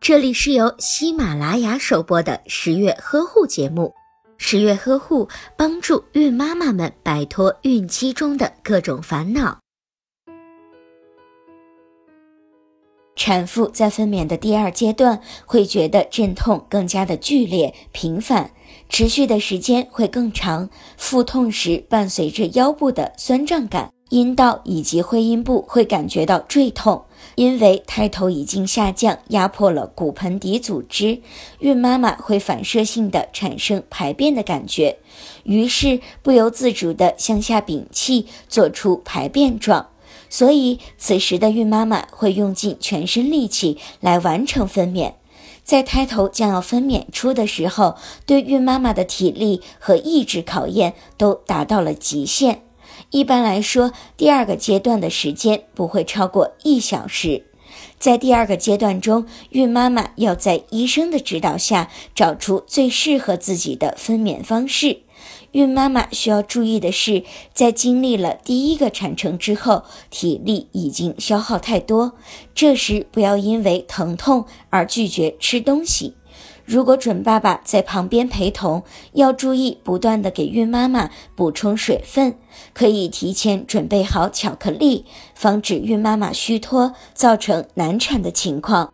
这里是由喜马拉雅首播的十月呵护节目。十月呵护帮助孕妈妈们摆脱孕期中的各种烦恼。产妇在分娩的第二阶段会觉得阵痛更加的剧烈频繁，持续的时间会更长，腹痛时伴随着腰部的酸胀感。阴道以及会阴部会感觉到坠痛，因为胎头已经下降，压迫了骨盆底组织，孕妈妈会反射性的产生排便的感觉，于是不由自主的向下屏气，做出排便状。所以此时的孕妈妈会用尽全身力气来完成分娩，在胎头将要分娩出的时候，对孕妈妈的体力和意志考验都达到了极限。一般来说，第二个阶段的时间不会超过一小时。在第二个阶段中，孕妈妈要在医生的指导下找出最适合自己的分娩方式。孕妈妈需要注意的是，在经历了第一个产程之后，体力已经消耗太多，这时不要因为疼痛而拒绝吃东西。如果准爸爸在旁边陪同，要注意不断的给孕妈妈补充水分，可以提前准备好巧克力，防止孕妈妈虚脱造成难产的情况。